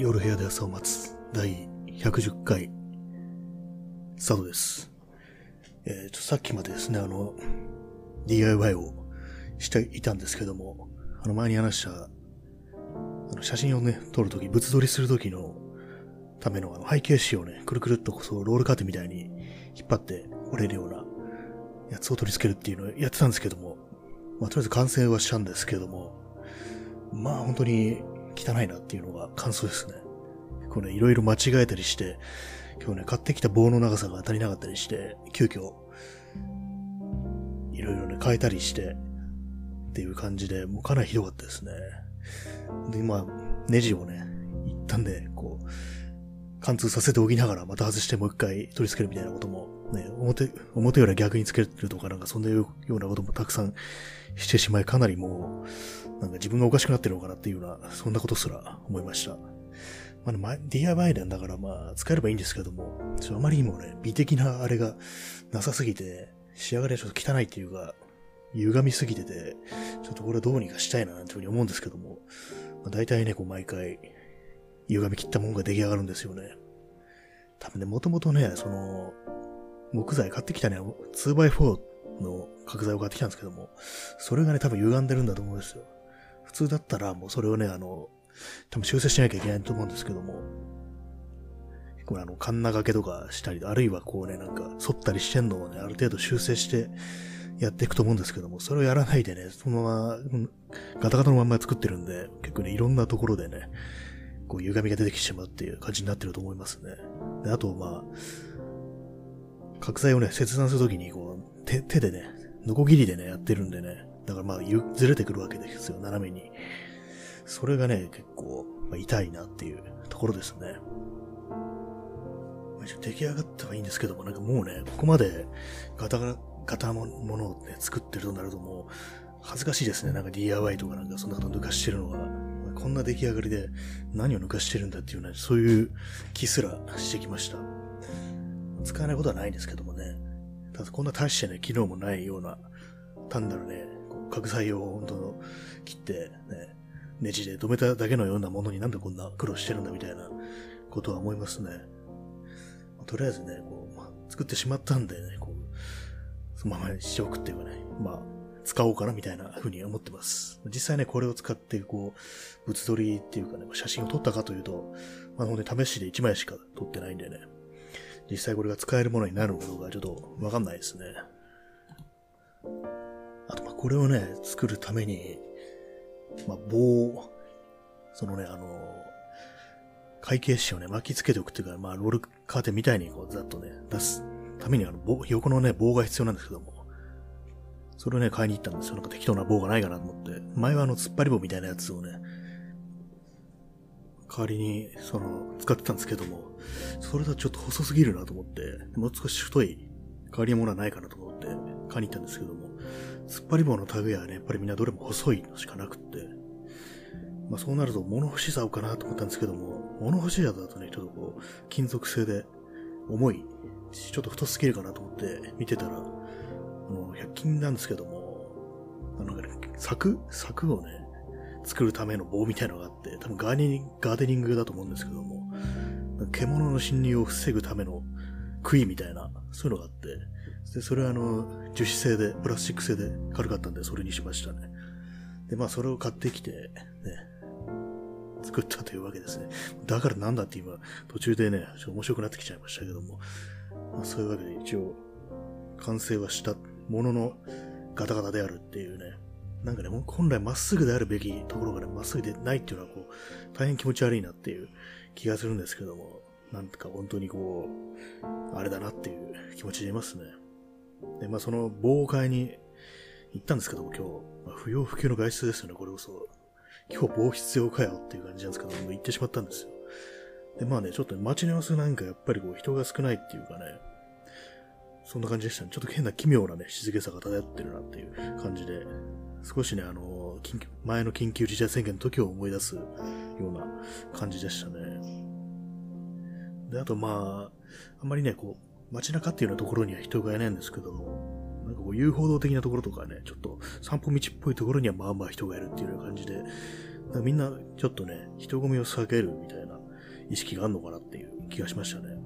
夜部屋で朝を待つ第110回スタートです。えー、ちょさっきまでですね、あの、DIY をしていたんですけども、あの前に話した、あの写真をね、撮るとき、物撮りするときのためのあの背景紙をね、くるくるっとこそうロールカーテンみたいに引っ張って折れるようなやつを取り付けるっていうのをやってたんですけども、まあとりあえず完成はしたんですけども、まあ本当に汚いなっていうのが感想ですね。これいろいろ間違えたりして、今日ね、買ってきた棒の長さが足りなかったりして、急遽、いろいろね、変えたりして、っていう感じで、もうかなりひどかったですね。で、まあ、ネジをね、一旦ね、こう、貫通させておきながら、また外してもう一回取り付けるみたいなことも、ね、表、表より逆につけるとかなんかそんなようなこともたくさんしてしまい、かなりもう、なんか自分がおかしくなってるのかなっていうような、そんなことすら思いました。まあ、ま、DIY なんだからまあ、使えればいいんですけども、あまりにもね、美的なあれがなさすぎて、仕上がりはちょっと汚いっていうか、歪みすぎてて、ちょっとこれはどうにかしたいななんていうふうに思うんですけども、まあ、大体ね、こう毎回、歪み切ったものが出来上がるんですよね。多分ね、もともとね、その、木材買ってきたね、2x4 の角材を買ってきたんですけども、それがね、多分歪んでるんだと思うんですよ。普通だったらもうそれをね、あの、多分修正しなきゃいけないと思うんですけども、これあの、カンナ掛けとかしたり、あるいはこうね、なんか、反ったりしてんのをね、ある程度修正してやっていくと思うんですけども、それをやらないでね、そのまま、ガタガタのまんま作ってるんで、結構ね、いろんなところでね、こう、歪みが出てきてしまうっていう感じになってると思いますね。で、あと、まあ、角材をね、切断するときに、こう、手、手でね、ノコギリでね、やってるんでね、だからまあ、ゆずれてくるわけですよ、斜めに。それがね、結構、まあ、痛いなっていうところですね。一応出来上がったはいいんですけども、なんかもうね、ここまでガタガタ、ガタもものをね、作ってるとなるともう、恥ずかしいですね。なんか DIY とかなんかそんなこと抜かしてるのが。こんな出来上がりで何を抜かしてるんだっていうね、そういう気すらしてきました。使わないことはないんですけどもね。ただこんな大してね、機能もないような、単なるね、こう角材を本当の切ってね、ネジで止めただけのようなものになんでこんな苦労してるんだみたいなことは思いますね。まとりあえずね、こう、まあ作ってしまったんでね、こう、そのままにしておくっていうかね、まあ、使おうかなみたいな風に思ってます。実際ね、これを使って、こう、物撮りっていうかね、写真を撮ったかというと、まあ、本当に試しで1枚しか撮ってないんでね、実際これが使えるものになるのかどうかちょっとわかんないですね。あと、ま、これをね、作るために、まあ、棒、そのね、あの、会計紙をね、巻きつけておくっていうか、まあ、ロールカーテンみたいにこう、ざっとね、出すためにあの、棒、横のね、棒が必要なんですけども、それをね、買いに行ったんですよ。なんか適当な棒がないかなと思って。前はあの、突っ張り棒みたいなやつをね、代わりに、その、使ってたんですけども、それだとちょっと細すぎるなと思って、もう少し太い代わりのものはないかなと思って、買いに行ったんですけども、突っ張り棒の類はね、やっぱりみんなどれも細いのしかなくって、まあそうなると物干し竿かなと思ったんですけども、物干し竿だとね、ちょっとこう、金属製で重い、ちょっと太すぎるかなと思って見てたら、あの、100均なんですけども、あの、ね、柵？柵をね、作るための棒みたいのがあって、多分ガーデニング、ガーデニングだと思うんですけども、獣の侵入を防ぐための杭みたいな、そういうのがあって、で、それはあの、樹脂製で、プラスチック製で軽かったんで、それにしましたね。で、まあ、それを買ってきて、ね、作ったというわけですね。だからなんだって今、途中でね、ちょっと面白くなってきちゃいましたけども、まあ、そういうわけで一応、完成はしたもののガタガタであるっていうね、なんかね、本来まっすぐであるべきところがね、まっすぐでないっていうのはこう、大変気持ち悪いなっていう気がするんですけども、なんとか本当にこう、あれだなっていう気持ちでいますね。で、まあその棒を買いに行ったんですけども今日、まあ、不要不急の外出ですよね、これこそ。今日棒必要かよっていう感じなんですけども、行ってしまったんですよ。で、まあね、ちょっと街の様子なんかやっぱりこう人が少ないっていうかね、そんな感じでしたね。ちょっと変な奇妙なね、静けさが漂ってるなっていう感じで、少しね、あの、緊急前の緊急事態宣言の時を思い出すような感じでしたね。で、あとまあ、あんまりね、こう、街中っていうようなところには人がいないんですけども、なんかこう遊歩道的なところとかね、ちょっと散歩道っぽいところにはまあまあ人がいるっていうような感じで、みんなちょっとね、人混みを避けるみたいな意識があるのかなっていう気がしましたね。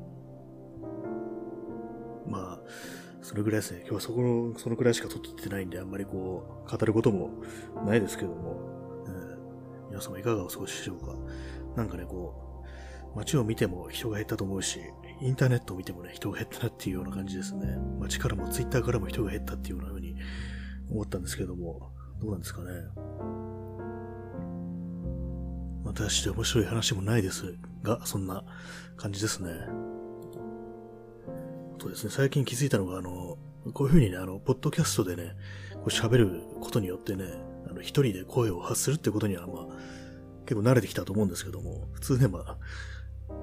まあ、それぐらいですね。今日はそこの、そのくらいしか撮ってないんで、あんまりこう、語ることもないですけども、えー、皆様いかがお過ごしでしょうか。なんかね、こう、街を見ても人が減ったと思うし、インターネットを見てもね、人が減ったなっていうような感じですね。街からもツイッターからも人が減ったっていうような風に思ったんですけども、どうなんですかね。私で面白い話もないですが、そんな感じですね。そうですね、最近気づいたのが、あの、こういうふうにね、あの、ポッドキャストでね、こう喋ることによってね、あの、一人で声を発するってことには、まあ、結構慣れてきたと思うんですけども、普通ね、まあ、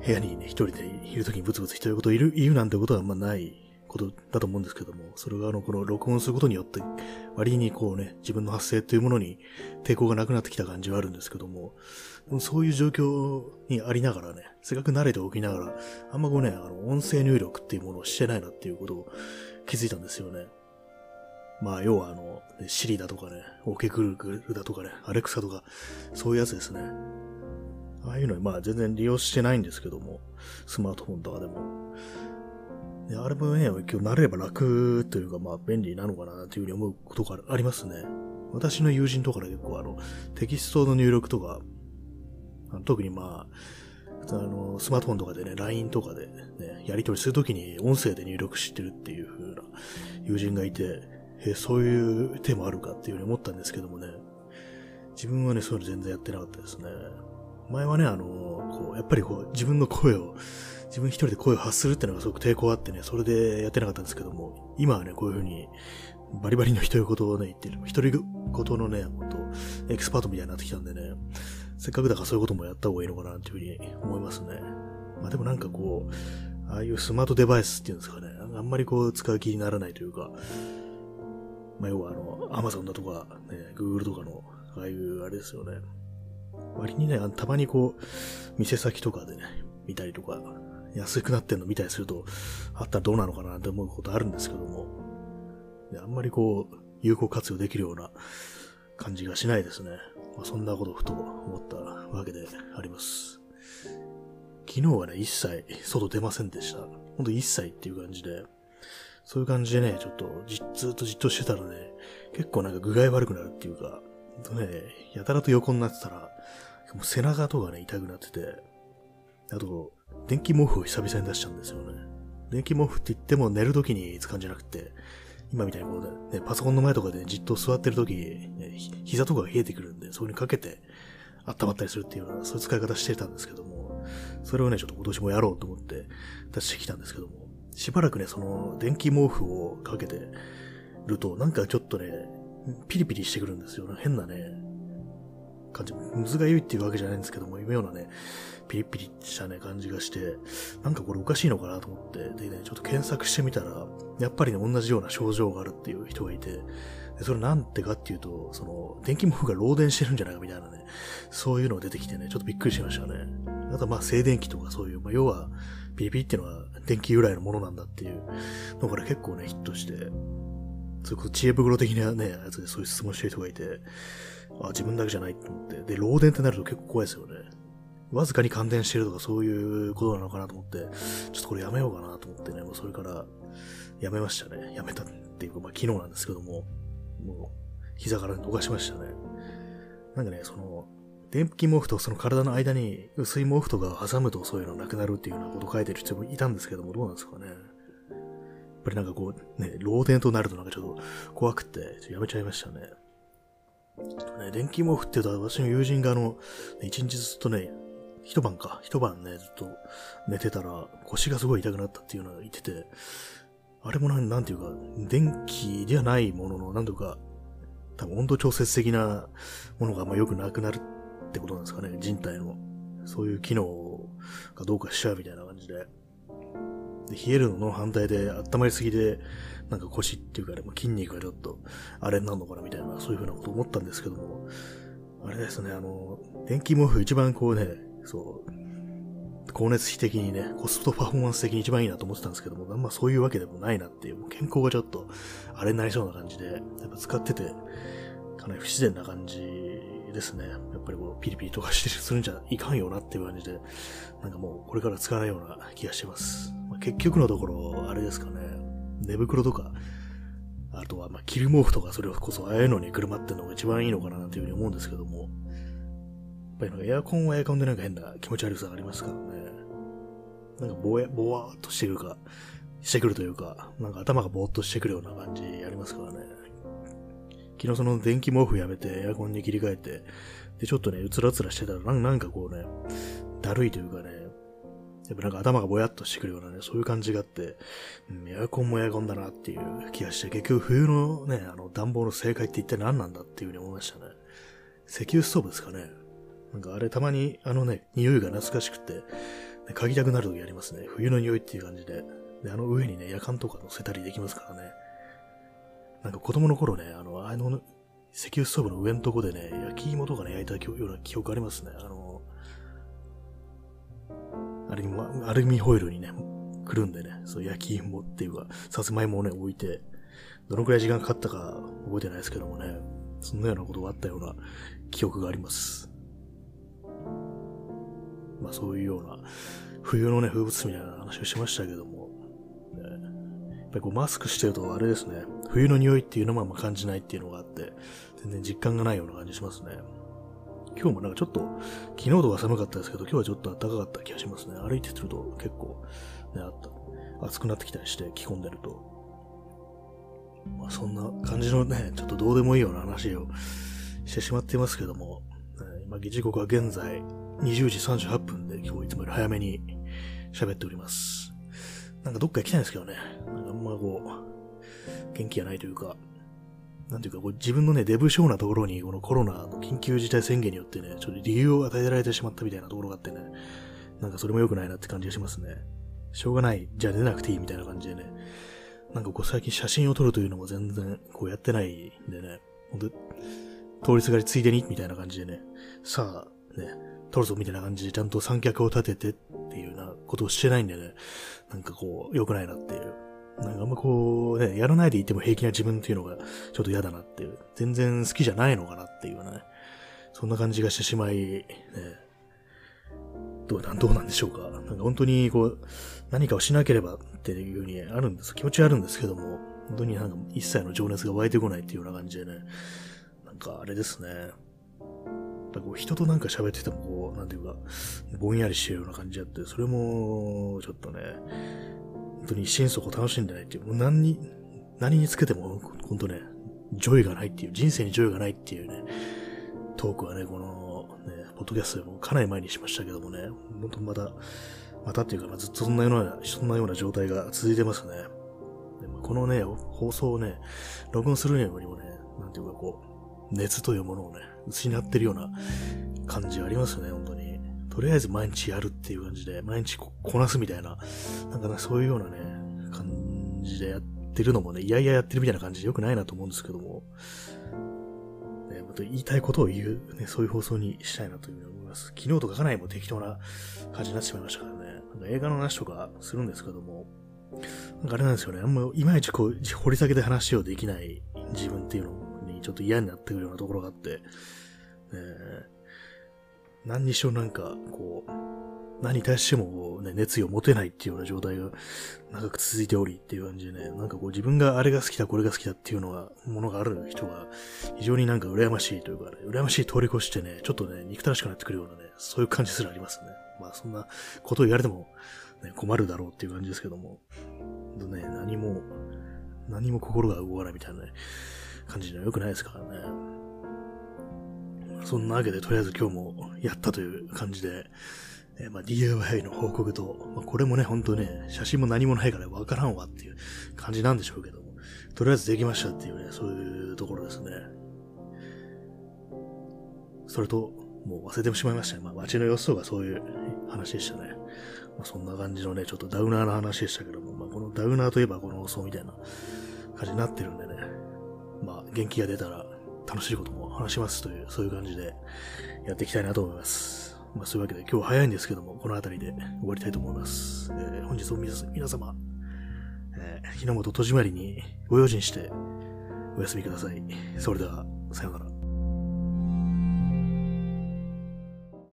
部屋にね、一人でいるときにブツブツ一人言いる、言うなんてことはまあないことだと思うんですけども、それがあの、この録音することによって、割にこうね、自分の発声というものに抵抗がなくなってきた感じはあるんですけども、もそういう状況にありながらね、せっかく慣れておきながら、あんまこうね、あの、音声入力っていうものをしてないなっていうことを気づいたんですよね。まあ、要はあの、シリだとかね、オケグルグルだとかね、アレクサとか、そういうやつですね。ああいうのまあ全然利用してないんですけども、スマートフォンとかでも。であれもね、今日慣れれば楽というかまあ便利なのかなというふうに思うことがありますね。私の友人とかで結構あの、テキストの入力とか、あの特にまあ、あの、スマートフォンとかでね、LINE とかでね、やり取りするときに音声で入力してるっていう風な友人がいて、えそういう手もあるかっていうふうに思ったんですけどもね、自分はね、そういうの全然やってなかったですね。前はね、あの、こう、やっぱりこう、自分の声を、自分一人で声を発するっていうのがすごく抵抗あってね、それでやってなかったんですけども、今はね、こういう風に、バリバリの独り言をね、言ってる、独り言のね、ほんと、エキスパートみたいになってきたんでね、せっかくだからそういうこともやった方がいいのかなっていうふうに思いますね。まあでもなんかこう、ああいうスマートデバイスっていうんですかね、あんまりこう使う気にならないというか、まあ要はあの、アマゾンだとか、ね、グーグルとかの、ああいうあれですよね。割にね、たまにこう、店先とかでね、見たりとか、安くなってんの見たりすると、あったらどうなのかなって思うことあるんですけども、あんまりこう、有効活用できるような感じがしないですね。まあ、そんなことをふと思ったわけであります。昨日はね、一切外出ませんでした。ほんと一切っていう感じで、そういう感じでね、ちょっとじずっとじっとしてたらね、結構なんか具合悪くなるっていうか、ね、やたらと横になってたら、もう背中とかね、痛くなってて、あと、電気毛布を久々に出したんですよね。電気毛布って言っても寝る時に使うんじゃなくて、今みたいにこうね、パソコンの前とかでじっと座ってる時、ね、膝とかが冷えてくるんで、それにかけて温まったりするっていうような、そういう使い方してたんですけども、それをね、ちょっと今年もやろうと思って出してきたんですけども、しばらくね、その電気毛布をかけてると、なんかちょっとね、ピリピリしてくるんですよ。変なね、感じ。水がゆいっていうわけじゃないんですけども、妙なね、ピリピリしたね、感じがして、なんかこれおかしいのかなと思って、でね、ちょっと検索してみたら、やっぱりね、同じような症状があるっていう人がいて、でそれなんてかっていうと、その、電気毛布が漏電してるんじゃないかみたいなね、そういうのが出てきてね、ちょっとびっくりしましたね。あとまあ静電気とかそういう、まあ要は、ピリピリっていうのは電気由来のものなんだっていうのから結構ね、ヒットして、そういうこと知恵袋的なね、やつでそういう質問してる人がいて、あ、自分だけじゃないと思って。で、漏電ってなると結構怖いですよね。わずかに感電してるとかそういうことなのかなと思って、ちょっとこれやめようかなと思ってね、もうそれからやめましたね。やめたっていうか、まあ昨日なんですけども、もう膝から逃しましたね。なんかね、その、電気毛布とその体の間に薄い毛布とかを挟むとそういうのなくなるっていうようなこと書いてる人もいたんですけども、どうなんですかね。やっぱりなんかこう、ね、漏電となるとなんかちょっと怖くて、ちょっとやめちゃいましたね。ね、電気毛布って言うと私の友人があの、一日ずっとね、一晩か、一晩ね、ずっと寝てたら腰がすごい痛くなったっていうのが言ってて、あれもなん、なんていうか、電気ではないものの、なんとか、多分温度調節的なものがあんま良くなくなるってことなんですかね、人体の。そういう機能がどうかしちゃうみたいな感じで。で冷えるのの反対で温まりすぎで、なんか腰っていうかね、筋肉がちょっとあれになるのかなみたいな、そういうふうなこと思ったんですけども、あれですね、あの、電気毛布一番こうね、そう、光熱費的にね、コストパフォーマンス的に一番いいなと思ってたんですけども、まあそういうわけでもないなっていう、もう健康がちょっとあれになりそうな感じで、やっぱ使ってて、かなり不自然な感じですね。やっぱりこう、ピリピリとかしてするんじゃいかんよなっていう感じで、なんかもうこれから使わないような気がしてます。まあ、結局のところ、あれですかね。寝袋とか、あとは、まあ、着る毛布とかそれこそああいうのに車ってのが一番いいのかなっていうふうに思うんですけども、ぱりなんかエアコンはエアコンでなんか変な気持ち悪さがありますからね。なんかぼや、ぼわーっとしてくるか、してくるというか、なんか頭がぼーっとしてくるような感じありますからね。昨日その電気毛布やめてエアコンに切り替えて、で、ちょっとね、うつらつらしてたら、なんかこうね、だるいというかね、やっぱなんか頭がぼやっとしてくるようなね、そういう感じがあって、うん、エアコンもエアコンだなっていう気がして、結局冬のね、あの暖房の正解って一体何なんだっていうふうに思いましたね。石油ストーブですかね。なんかあれたまにあのね、匂いが懐かしくて、ね、嗅ぎたくなる時ありますね。冬の匂いっていう感じで。で、あの上にね、夜間とか乗せたりできますからね。なんか子供の頃ね、あの、あの、石油ストーブの上のとこでね、焼き芋とかね、焼いたような記憶ありますね。あの、あれに、アルミホイルにね、くるんでね、そう焼き芋っていうか、さつまいもをね、置いて、どのくらい時間かかったか覚えてないですけどもね、そんなようなことがあったような記憶があります。まあそういうような、冬のね、風物詩みたいな話をしましたけども、ね、やっぱりこうマスクしてるとあれですね、冬の匂いっていうのもあんま感じないっていうのがあって、全然実感がないような感じしますね。今日もなんかちょっと、昨日とか寒かったですけど、今日はちょっと暖かかった気がしますね。歩いてると結構、ね、あった、暑くなってきたりして着込んでると。まあそんな感じのね、ちょっとどうでもいいような話をしてしまっていますけども、今、時刻は現在20時38分で今日いつもより早めに喋っております。なんかどっか行きたいんですけどね。なんかあんまこう、元気がないというか、なんていうか、こう自分のね、デブ症なところに、このコロナの緊急事態宣言によってね、ちょっと理由を与えられてしまったみたいなところがあってね、なんかそれも良くないなって感じがしますね。しょうがない、じゃあ出なくていいみたいな感じでね、なんかこう最近写真を撮るというのも全然こうやってないんでね、ほんと、通りすがりついでにみたいな感じでね、さあ、ね、撮るぞみたいな感じでちゃんと三脚を立ててっていうようなことをしてないんでね、なんかこう、良くないなっていう。なんかあんまこう、ね、やらないでいても平気な自分っていうのがちょっと嫌だなっていう。全然好きじゃないのかなっていうね。そんな感じがしてしまい、ね、どうなん、どうなんでしょうか。なんか本当にこう、何かをしなければっていうふうにあるんです。気持ちはあるんですけども、本当になんか一切の情熱が湧いてこないっていうような感じでね。なんかあれですね。こう人となんか喋っててもこう、なんていうか、ぼんやりしてるような感じあって、それも、ちょっとね、本当に心底楽しんでないっていう、もう何に、何につけても、本当ね、 joy がないっていう、人生に joy がないっていうね、トークはね、この、ね、ポッドキャストでもかなり前にしましたけどもね、本当また、またっていうか、ずっとそんなような、そんなような状態が続いてますね。でこのね、放送をね、録音するにもね、なんていうかこう、熱というものをね、失ってるような感じありますよね、本当に。とりあえず毎日やるっていう感じで、毎日こなすみたいな、なんかね、そういうようなね、感じでやってるのもね、いやいややってるみたいな感じでよくないなと思うんですけども、ね、また言いたいことを言う、ね、そういう放送にしたいなというふうに思います。昨日とかかなりも適当な感じになってしまいましたからね。なんか映画の話とかするんですけども、なんかあれなんですよね。あんまいまいちこう、掘り下げて話をできない自分っていうのちょっと嫌になってくるようなところがあって、えー、何にしろなんか、こう、何に対してもね、熱意を持てないっていうような状態が長く続いておりっていう感じでね、なんかこう自分があれが好きだ、これが好きだっていうのが、ものがある人が非常になんか羨ましいというかね、羨ましい通り越してね、ちょっとね、憎たらしくなってくるようなね、そういう感じすらありますね。まあそんなことを言われても、ね、困るだろうっていう感じですけども、ね、何も、何も心が動かないみたいなね、感じには良くないですからね。そんなわけで、とりあえず今日もやったという感じで、えー、まあ、DIY の報告と、まあ、これもね、ほんとね、写真も何もないからわからんわっていう感じなんでしょうけども、とりあえずできましたっていうね、そういうところですね。それと、もう忘れてしまいましたね。まあ、街の様子とかそういう話でしたね。まあ、そんな感じのね、ちょっとダウナーな話でしたけども、まあ、このダウナーといえばこの放送みたいな感じになってるんでね、まあ、元気が出たら楽しいことも話しますという、そういう感じでやっていきたいなと思います。まあ、そういうわけで今日早いんですけども、この辺りで終わりたいと思います。えー、本日も皆様、えー、日の本戸締まりにご用心してお休みください。それでは、さようなら。